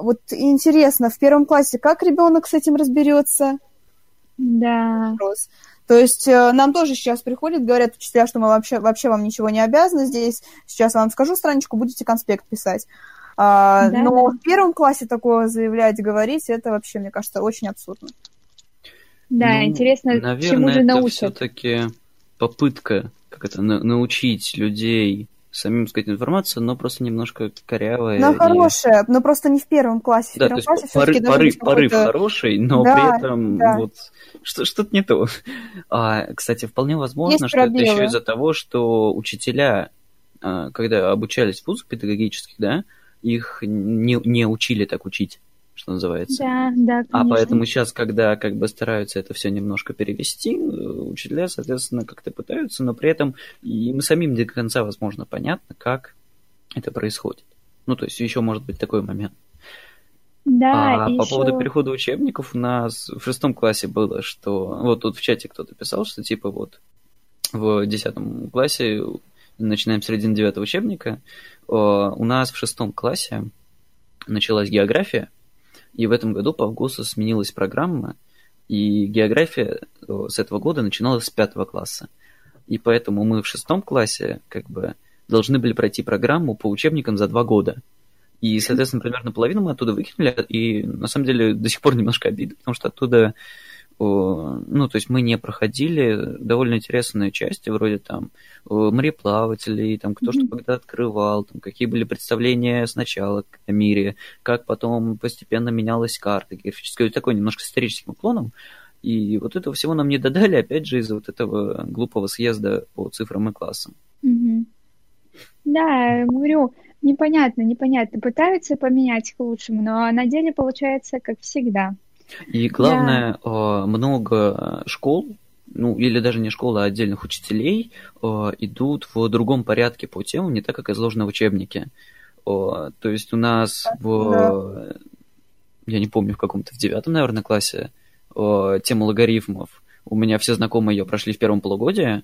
Вот интересно, в первом классе как ребенок с этим разберется? Да. Вопрос. То есть э, нам тоже сейчас приходят, говорят учителя, что мы вообще, вообще вам ничего не обязаны здесь. Сейчас вам скажу страничку, будете конспект писать. А, да, но да. в первом классе такое заявлять, говорить, это вообще, мне кажется, очень абсурдно. Да, ну, интересно, наверное, чему же это научат. все-таки попытка как это на- научить людей самим сказать информацию, но просто немножко корявая. Но и... хорошая, но просто не в первом классе. В да, первом то есть порыв, порыв, порыв хороший, но да, при этом да. вот что, что-то не то. А, кстати, вполне возможно, Есть что пробелы. это еще из-за того, что учителя, а, когда обучались в вузах педагогических, да, их не, не учили так учить что называется. Да, да, конечно. А поэтому сейчас, когда как бы стараются это все немножко перевести, учителя, соответственно, как-то пытаются, но при этом им самим до конца, возможно, понятно, как это происходит. Ну, то есть еще может быть такой момент. Да, а еще... по поводу перехода учебников у нас в шестом классе было, что вот тут в чате кто-то писал, что типа вот в десятом классе, начинаем с середины девятого учебника, у нас в шестом классе началась география, и в этом году по ВГУСу сменилась программа, и география э, с этого года начиналась с пятого класса. И поэтому мы в шестом классе как бы должны были пройти программу по учебникам за два года. И, соответственно, примерно половину мы оттуда выкинули, и на самом деле до сих пор немножко обидно, потому что оттуда ну, то есть мы не проходили довольно интересные части, вроде там мореплавателей, там кто mm-hmm. что когда открывал, там какие были представления сначала о мире, как потом постепенно менялась карта географическая, такой немножко с историческим уклоном. И вот этого всего нам не додали, опять же, из-за вот этого глупого съезда по цифрам и классам. Mm-hmm. Да, говорю, непонятно, непонятно. Пытаются поменять к лучшему, но на деле получается как всегда. И главное, да. много школ, ну или даже не школы, а отдельных учителей идут в другом порядке по темам, не так, как изложено в учебнике. То есть у нас в, да. я не помню, в каком-то, в девятом, наверное, классе тема логарифмов. У меня все знакомые ее прошли в первом полугодии,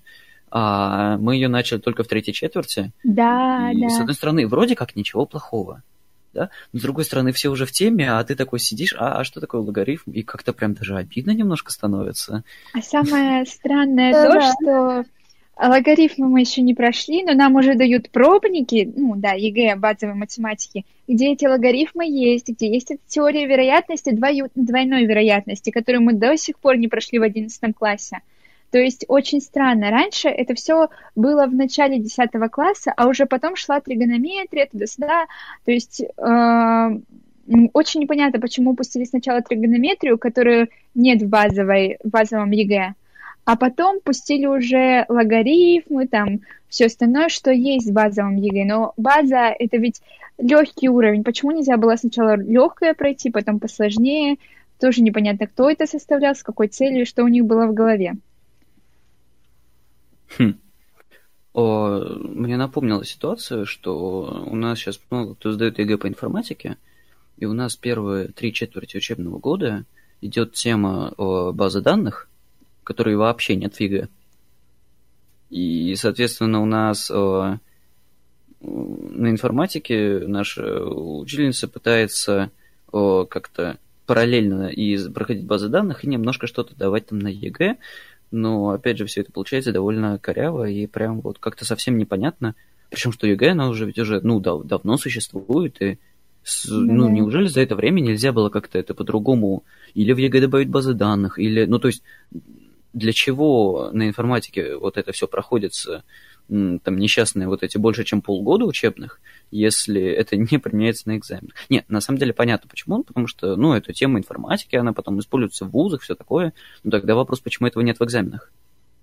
а мы ее начали только в третьей четверти. Да, и, да. С одной стороны, вроде как ничего плохого да, но с другой стороны, все уже в теме, а ты такой сидишь, а, а что такое логарифм? И как-то прям даже обидно немножко становится. А самое странное то, что логарифмы мы еще не прошли, но нам уже дают пробники, ну да, ЕГЭ, базовой математики, где эти логарифмы есть, где есть эта теория вероятности, двойной вероятности, которую мы до сих пор не прошли в одиннадцатом классе. То есть очень странно. Раньше это все было в начале 10 класса, а уже потом шла тригонометрия туда-сюда. То есть э, очень непонятно, почему упустили сначала тригонометрию, которую нет в, базовой, в базовом ЕГЭ, а потом пустили уже логарифмы, там все остальное, что есть в базовом ЕГЭ. Но база это ведь легкий уровень. Почему нельзя было сначала легкое пройти, потом посложнее? тоже непонятно, кто это составлял, с какой целью, что у них было в голове. Хм. О, мне напомнила ситуацию, что у нас сейчас много кто сдает ЕГЭ по информатике, и у нас первые три четверти учебного года идет тема о базе данных, которые вообще нет в ЕГЭ. И, соответственно, у нас о, на информатике наша учительница пытается как-то параллельно и проходить базы данных, и немножко что-то давать там на ЕГЭ, но, опять же, все это получается довольно коряво и прям вот как-то совсем непонятно. Причем, что ЕГЭ, она уже ведь уже, ну, дав- давно существует, и с, mm-hmm. ну, неужели за это время нельзя было как-то это по-другому или в ЕГЭ добавить базы данных, или, ну, то есть, для чего на информатике вот это все проходится там несчастные вот эти больше, чем полгода учебных, если это не применяется на экзаменах. Нет, на самом деле понятно почему, потому что, ну, это тема информатики, она потом используется в вузах, все такое. Ну, тогда вопрос, почему этого нет в экзаменах?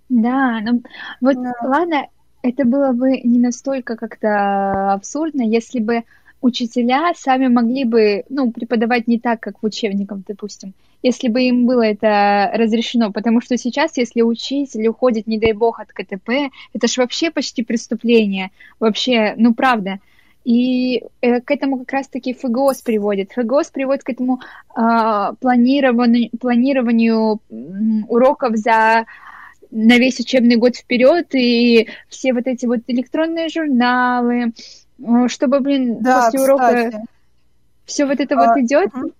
Да, ну, вот, да. ладно, это было бы не настолько как-то абсурдно, если бы учителя сами могли бы, ну, преподавать не так, как в учебниках, допустим, если бы им было это разрешено, потому что сейчас, если учитель уходит, не дай бог, от КТП, это же вообще почти преступление, вообще, ну, правда. И э, к этому как раз-таки ФГОС приводит. ФГОС приводит к этому э, планированию, планированию уроков за на весь учебный год вперед и все вот эти вот электронные журналы, чтобы, блин, да, после кстати. урока все вот это а, вот идет. Угу.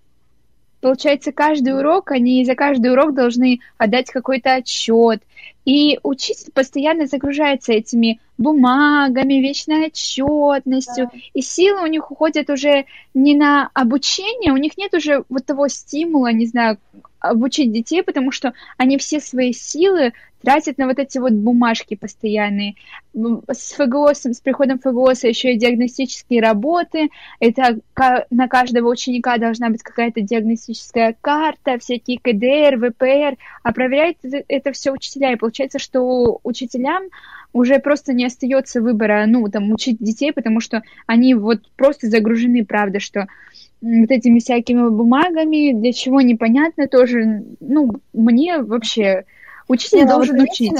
Получается, каждый урок, они за каждый урок должны отдать какой-то отчет. И учитель постоянно загружается этими бумагами, вечной отчетностью. Да. И силы у них уходят уже не на обучение, у них нет уже вот того стимула, не знаю, обучить детей, потому что они все свои силы тратят на вот эти вот бумажки постоянные. С ФГОС, с приходом ФГОСа еще и диагностические работы. Это на каждого ученика должна быть какая-то диагностическая карта, всякие КДР, ВПР. А проверяют это все учителя. И получается, что учителям уже просто не остается выбора, ну, там, учить детей, потому что они вот просто загружены, правда, что вот этими всякими бумагами, для чего непонятно тоже, ну, мне вообще учитель ну, должен учить.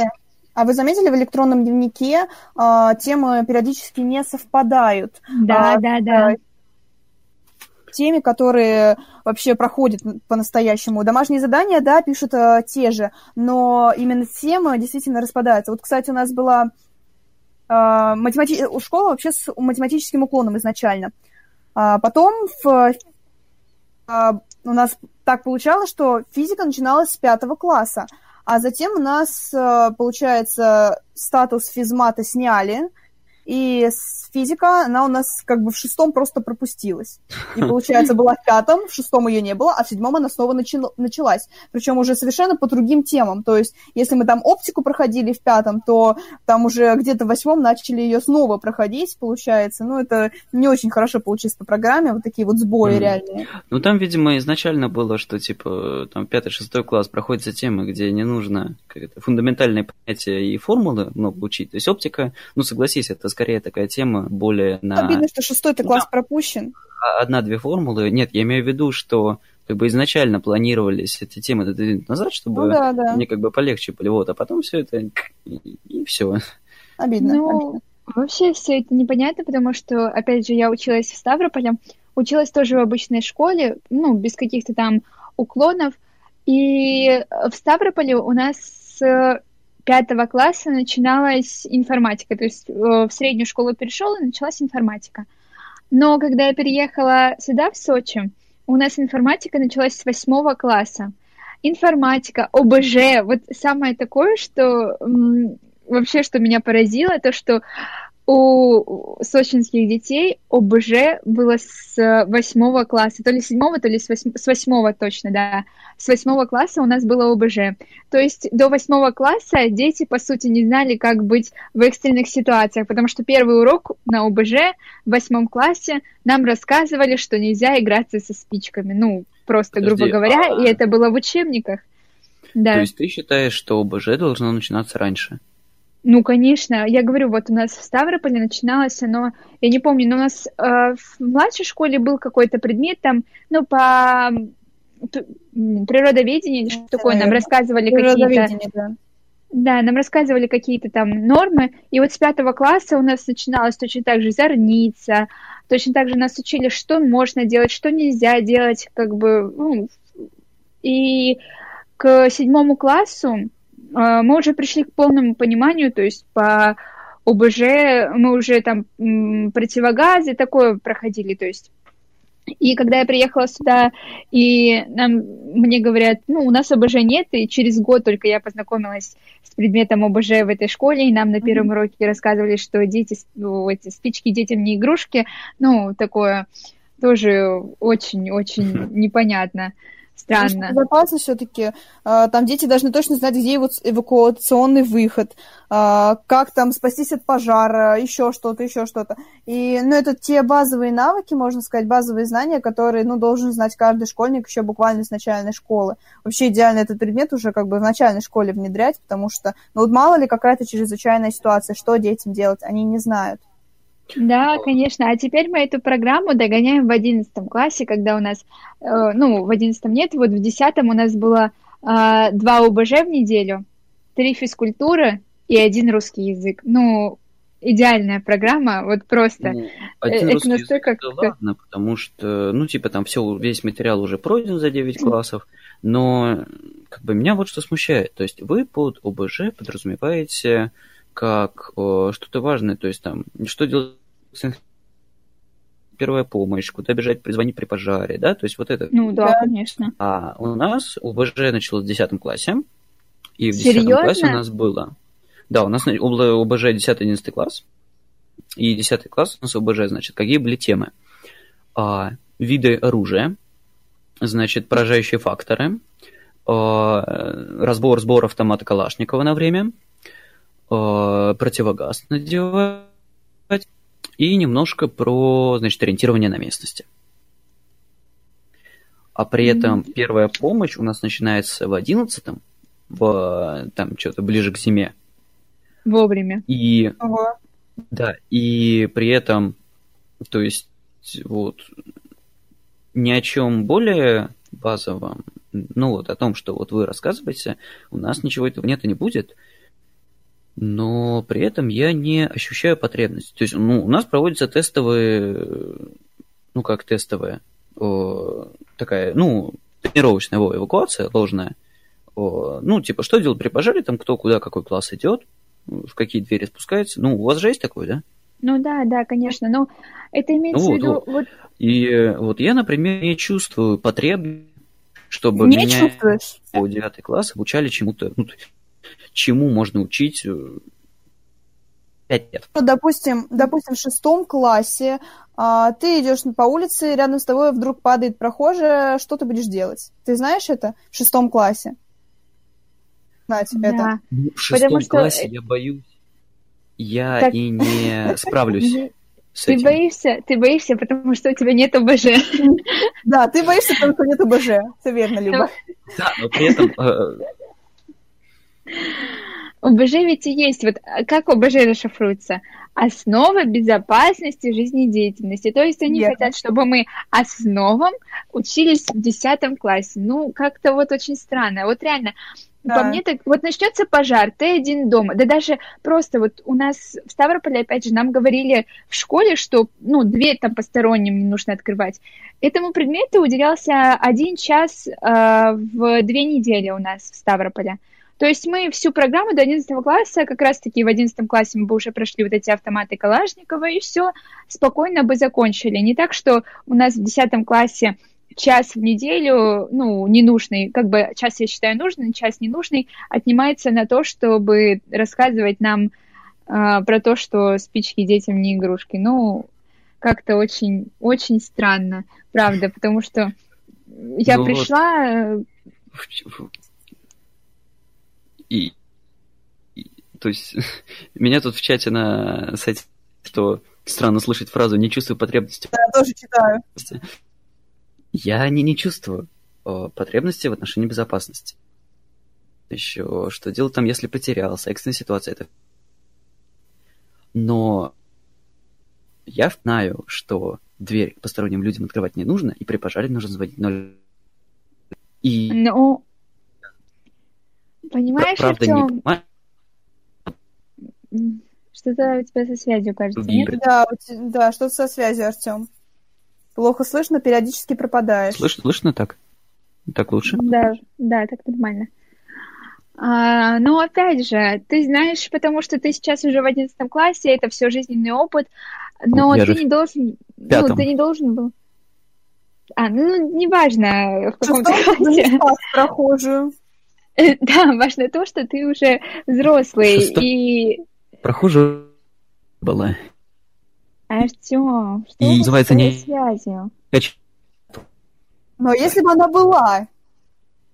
А вы заметили, в электронном дневнике э, темы периодически не совпадают? Да, а, да, да. Э, теми, которые вообще проходят по-настоящему. Домашние задания, да, пишут э, те же, но именно темы действительно распадаются. Вот, кстати, у нас была э, математи... школа вообще с математическим уклоном изначально. А потом в, а, у нас так получалось, что физика начиналась с пятого класса, а затем у нас, а, получается, статус физмата сняли, и физика, она у нас как бы в шестом просто пропустилась. И, получается, была в пятом, в шестом ее не было, а в седьмом она снова началась. Причем уже совершенно по другим темам. То есть, если мы там оптику проходили в пятом, то там уже где-то в восьмом начали ее снова проходить, получается. Ну, это не очень хорошо получилось по программе, вот такие вот сбои mm. реальные. Ну, там, видимо, изначально было, что, типа, там пятый-шестой класс проходятся темы, где не нужно фундаментальные понятия и формулы много учить. То есть оптика, ну, согласись, это скорее такая тема более на... Обидно, что шестой-то класс да. пропущен. Одна-две формулы. Нет, я имею в виду, что как бы изначально планировались эти темы назад, чтобы ну, да, да. мне как бы полегче были. Вот, а потом все это и, и все. Обидно. Ну, обидно. вообще все это непонятно, потому что, опять же, я училась в Ставрополе, училась тоже в обычной школе, ну, без каких-то там уклонов. И в Ставрополе у нас пятого класса начиналась информатика, то есть э, в среднюю школу перешел и началась информатика. Но когда я переехала сюда, в Сочи, у нас информатика началась с восьмого класса. Информатика, ОБЖ, вот самое такое, что вообще, что меня поразило, то, что у сочинских детей ОБЖ было с восьмого класса, то ли с седьмого, то ли с, восьм... с восьмого точно, да. С восьмого класса у нас было ОБЖ. То есть до восьмого класса дети, по сути, не знали, как быть в экстренных ситуациях, потому что первый урок на ОБЖ в восьмом классе нам рассказывали, что нельзя играться со спичками. Ну, просто, Подожди, грубо говоря, а... и это было в учебниках. Да. То есть ты считаешь, что ОБЖ должно начинаться раньше? Ну, конечно. Я говорю, вот у нас в Ставрополе начиналось оно, я не помню, но у нас э, в младшей школе был какой-то предмет там, ну, по природоведение или что такое, нам рассказывали какие-то... Да. Да, нам рассказывали какие-то там нормы, и вот с пятого класса у нас начиналось точно так же зорница, точно так же нас учили, что можно делать, что нельзя делать, как бы, ну, и к седьмому классу э, мы уже пришли к полному пониманию, то есть по ОБЖ мы уже там противогазы такое проходили, то есть. И когда я приехала сюда, и нам, мне говорят, ну, у нас ОБЖ нет, и через год только я познакомилась с предметом ОБЖ в этой школе, и нам на первом уроке рассказывали, что дети, ну, эти спички детям не игрушки, ну, такое тоже очень-очень непонятно. Странно. Безопасность все-таки. А, там дети должны точно знать, где эвакуационный выход, а, как там спастись от пожара, еще что-то, еще что-то. И, ну, это те базовые навыки, можно сказать, базовые знания, которые, ну, должен знать каждый школьник еще буквально с начальной школы. Вообще идеально этот предмет уже как бы в начальной школе внедрять, потому что, ну, вот мало ли какая-то чрезвычайная ситуация, что детям делать, они не знают. Да, конечно. А теперь мы эту программу догоняем в одиннадцатом классе, когда у нас, э, ну, в одиннадцатом нет, вот в десятом у нас было э, два ОБЖ в неделю, три физкультуры и один русский язык. Ну, идеальная программа, вот просто. Ну, один э, русский настолько... язык, да ладно, потому что, ну, типа, там все, весь материал уже пройден за 9 классов, но, как бы, меня вот что смущает. То есть вы под ОБЖ подразумеваете как о, что-то важное, то есть там, что делать первая помощь, куда бежать, позвонить при пожаре, да, то есть вот это. Ну да, конечно. А у нас ОБЖ началось в 10 классе, и в 10 классе у нас было, да, у нас было ОБЖ 10-11 класс, и 10 класс у нас ОБЖ, значит, какие были темы? А, виды оружия, значит, поражающие факторы, а, разбор сбор автомата Калашникова на время – э, противогаз надевать и немножко про, значит, ориентирование на местности. А при этом первая помощь у нас начинается в одиннадцатом, в, там что-то ближе к зиме. Вовремя. И, ага. да, и при этом, то есть, вот, ни о чем более базовом, ну вот о том, что вот вы рассказываете, у нас ничего этого нет и не будет но при этом я не ощущаю потребности. То есть, ну, у нас проводятся тестовые, ну, как тестовая, о, такая, ну, тренировочная о, эвакуация ложная. О, ну, типа, что делать при пожаре, там, кто куда, какой класс идет, в какие двери спускается. Ну, у вас же есть такое, да? Ну да, да, конечно. Но это имеется ну, в виду... Вот, вот. И вот я, например, не чувствую потребности, чтобы не меня чувствуешь. по 9 класс обучали чему-то, ну, чему можно учить э, пять лет. Ну, допустим, допустим, в шестом классе а, ты идешь по улице, рядом с тобой вдруг падает прохожая, что ты будешь делать? Ты знаешь это в шестом классе? Знать да. это. Ну, в шестом Потому классе что... я боюсь. Я так... и не справлюсь. Ты этим. боишься, ты боишься, потому что у тебя нет ОБЖ. Да, ты боишься, потому что нет ОБЖ. Все верно, Люба. Да, но при этом э, ОБЖ ведь и есть, вот а как ОБЖ расшифруется? Основа безопасности жизнедеятельности. То есть они yeah. хотят, чтобы мы основам учились в 10 классе. Ну, как-то вот очень странно. Вот реально, да. по мне так, вот начнется пожар, ты один дома. Да даже просто вот у нас в Ставрополе, опять же, нам говорили в школе, что, ну, дверь там посторонним не нужно открывать. Этому предмету уделялся один час э, в две недели у нас в Ставрополе. То есть мы всю программу до 11 класса, как раз-таки в 11 классе мы бы уже прошли вот эти автоматы Калашникова, и все спокойно бы закончили. Не так, что у нас в 10 классе час в неделю, ну, ненужный, как бы час, я считаю, нужный, час ненужный, отнимается на то, чтобы рассказывать нам э, про то, что спички детям не игрушки. Ну, как-то очень, очень странно, правда, потому что я ну пришла... Вот и, и то есть меня тут в чате на сайте, что странно слышать фразу «не чувствую потребности». Я тоже читаю. Я не, не чувствую о, потребности в отношении безопасности. Еще что делать там, если потерялся, экстренная ситуация это. Но я знаю, что дверь посторонним людям открывать не нужно, и при пожаре нужно звонить 0 И Ну, понимаешь, правда не Артём, понимаю. м, что-то у тебя со связью, кажется, нет? Да, да, что-то со связью, Артем. Плохо слышно, периодически пропадаешь. Слышно, слышно так? Так лучше? Да, да, так нормально. А, но опять же, ты знаешь, потому что ты сейчас уже в одиннадцатом классе, это все жизненный опыт, но Я ты не должен, ну, пятом. ты не должен был. А, ну, неважно, в каком ты классе. не прохожую. Да, важно то, что ты уже взрослый. Шестом. И, Прохожая была. Артем, что И называется не- связью? Кач- Но если бы она была,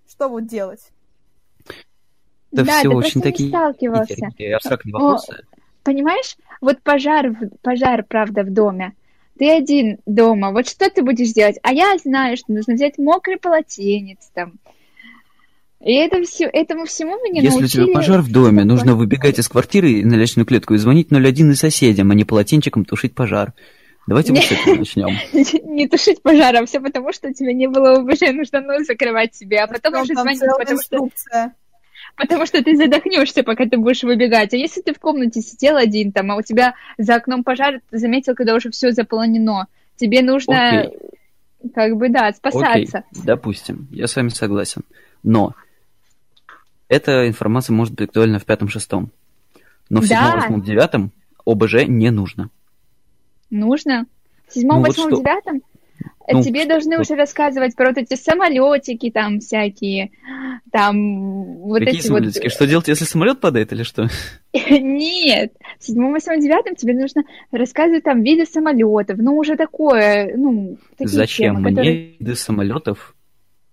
что вот делать? Это да, все ты очень просто не такие сталкивался. абстрактные О, вопросы. Понимаешь, вот пожар, в- пожар, правда, в доме. Ты один дома, вот что ты будешь делать? А я знаю, что нужно взять мокрый полотенец там. И это все, этому всему меня Если у научили... тебя пожар в доме, такое. нужно выбегать из квартиры на лестничную клетку и звонить 01 и соседям, а не полотенчиком тушить пожар. Давайте вот с этого начнем. Не тушить пожаром, все потому, что у тебя не было ОБЖ, нужно нос закрывать себе, а потом уже звонить, потому что, потому что ты задохнешься, пока ты будешь выбегать. А если ты в комнате сидел один там, а у тебя за окном пожар, ты заметил, когда уже все заполонено, тебе нужно, Окей. как бы, да, Окей, спасаться. допустим, я с вами согласен. Но эта информация может быть актуальна в пятом-шестом. Но в седьмом, восьмом, девятом ОБЖ не нужно. Нужно. В седьмом, Ну вот восьмом, что? девятом Ну, тебе должны вот. уже рассказывать про вот эти самолетики там всякие, там вот Какие эти вот... самолетики? Что делать, если самолет падает или что? Нет, в седьмом, восьмом, девятом тебе нужно рассказывать там виды самолетов, ну уже такое, ну, такие Зачем темы, мне которые... виды самолетов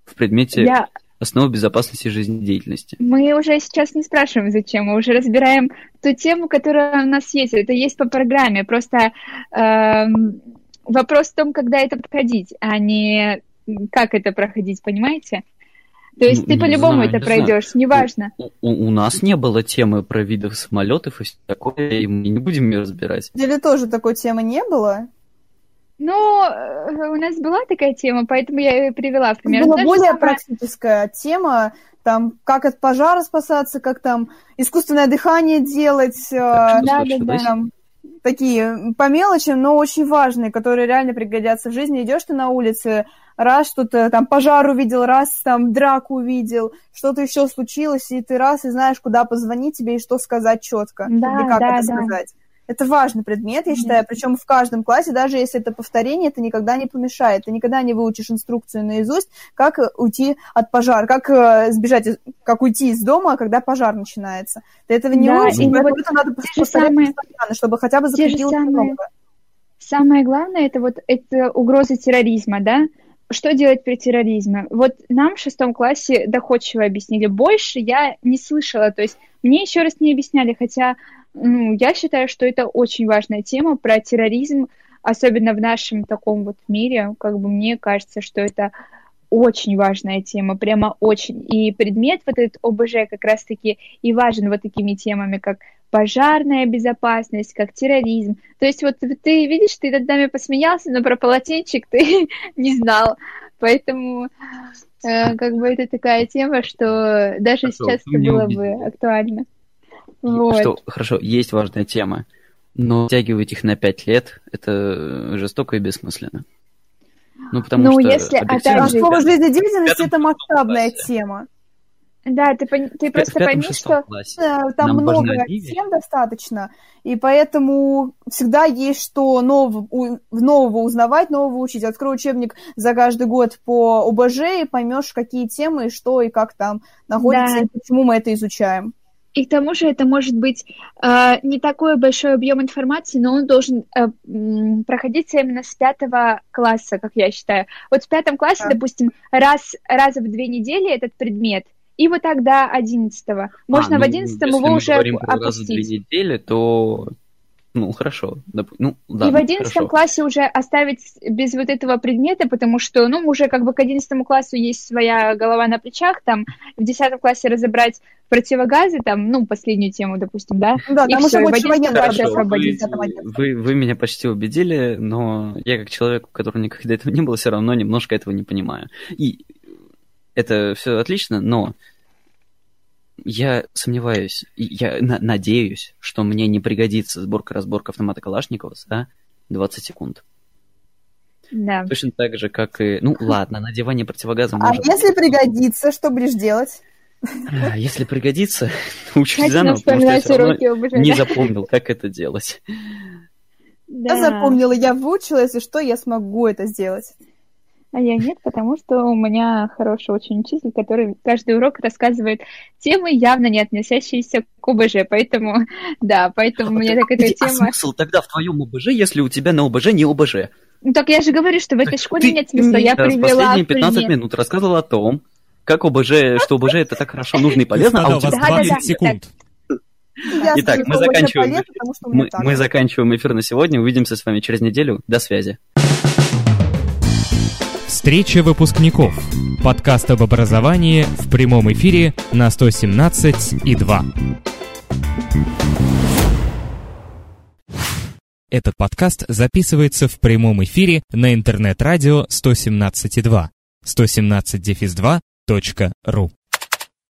в предмете Я... основы безопасности жизнедеятельности? Мы уже сейчас не спрашиваем, зачем, мы уже разбираем ту тему, которая у нас есть, это есть по программе, просто эм, вопрос в том, когда это проходить, а не как это проходить, понимаете? То есть Ну, ты по-любому знаю, это не знаю. пройдешь, неважно. У, у- у нас не было темы про видов самолетов и все такое, и мы не будем ее разбирать. Или тоже такой темы не было? Но э, у нас была такая тема, поэтому я ее привела в пример. Была более самое- практическая тема, там, как от пожара спасаться, как там искусственное дыхание делать, э, Так, да, да, да. там, такие по мелочам, но очень важные, которые реально пригодятся в жизни. Идешь ты на улице, раз что-то там пожар увидел, раз там драку увидел, что-то еще случилось, и ты раз и знаешь, куда позвонить тебе и что сказать четко, Да, или как да, это да. сказать. Это важный предмет, я считаю, причем в каждом классе, даже если это повторение, это никогда не помешает. Ты никогда не выучишь инструкцию наизусть, как уйти от пожара, как э, сбежать, из- как уйти из дома, когда пожар начинается. Ты этого не Да, выучишь, и поэтому вот это надо повторять самые- постоянно, чтобы хотя бы закрепилось самые-. Самое главное это вот это угроза терроризма, да? Что делать при терроризме? Вот нам в шестом классе доходчиво объяснили. Больше я не слышала, то есть мне еще раз не объясняли, хотя ну, я считаю, что это очень важная тема про терроризм, особенно в нашем таком вот мире. Как бы мне кажется, что это очень важная тема, прямо очень. И предмет вот этот ОБЖ как раз-таки и важен вот такими темами, как пожарная безопасность, как терроризм. То есть вот ты видишь, ты над нами посмеялся, но про полотенчик ты не знал. Поэтому э, как бы это такая тема, что даже Хорошо, сейчас это было бы актуально. Вот. Что, хорошо, есть важная тема, но тягивать их на пять лет – это жестоко и бессмысленно. Ну, потому Ну, что если, опять же, жизнедеятельности пятом, это масштабная классе. тема. Да, ты, ты просто пойми, что классе. Э, Там Нам много тем достаточно, и поэтому всегда есть что нового, у- нового узнавать, нового учить. Открой учебник за каждый год по ОБЖ и поймешь, какие темы, и что и как там находится, Да. и почему мы это изучаем. И к тому же это может быть э, не такой большой объем информации, но он должен э, проходиться именно с пятого класса, как я считаю. Вот в пятом классе, Да. допустим, раз, раз в две недели этот предмет, и вот так до одиннадцатого. Можно А, в ну, одиннадцатом если его мы уже говорим про раз в две опустить. недели, то, ну, хорошо. доп- Ну, и ладно, в одиннадцатом хорошо. классе уже оставить без вот этого предмета, потому что, ну, уже как бы к одиннадцатому классу есть своя голова на плечах, там, в десятом классе разобрать противогазы, там, ну, последнюю тему, допустим, да, Да, И там всё, уже и в больше 11 военных классе классов освободить. освободить. Вы, вы, вы меня почти убедили, но я как человек, у которого никогда этого не было, все равно немножко этого не понимаю. И это все отлично, но я сомневаюсь, я на- надеюсь, что мне не пригодится сборка-разборка автомата Калашникова за 20 секунд. Да. Точно так же, как и... Ну, ладно, надевание противогаза А может... если пригодится, что будешь делать? А, Если пригодится, Кстати, заново, потому что я все равно не запомнил, как это делать. Да. Я запомнила, я выучила, если что, я смогу это сделать. А я нет, потому что у меня хороший очень учитель, который каждый урок рассказывает темы, явно не относящиеся к ОБЖ. Поэтому, да, поэтому мне так эта а тема... смысл тогда в твоем ОБЖ, если у тебя на ОБЖ не ОБЖ? Ну, так я же говорю, что в этой школе Ты нет смысла. Я привела последние 15 пример. минут рассказывала о том, как ОБЖ, что ОБЖ это так хорошо, нужно и полезно, а у тебя... Да, да, 20 да. секунд. Итак, мы заканчиваем. мы заканчиваем эфир на сегодня, увидимся с вами через неделю. До связи. Встреча выпускников. Подкаст об образовании в прямом эфире на 117 и 2. Этот подкаст записывается в прямом эфире на интернет-радио 117,2 117-2.ру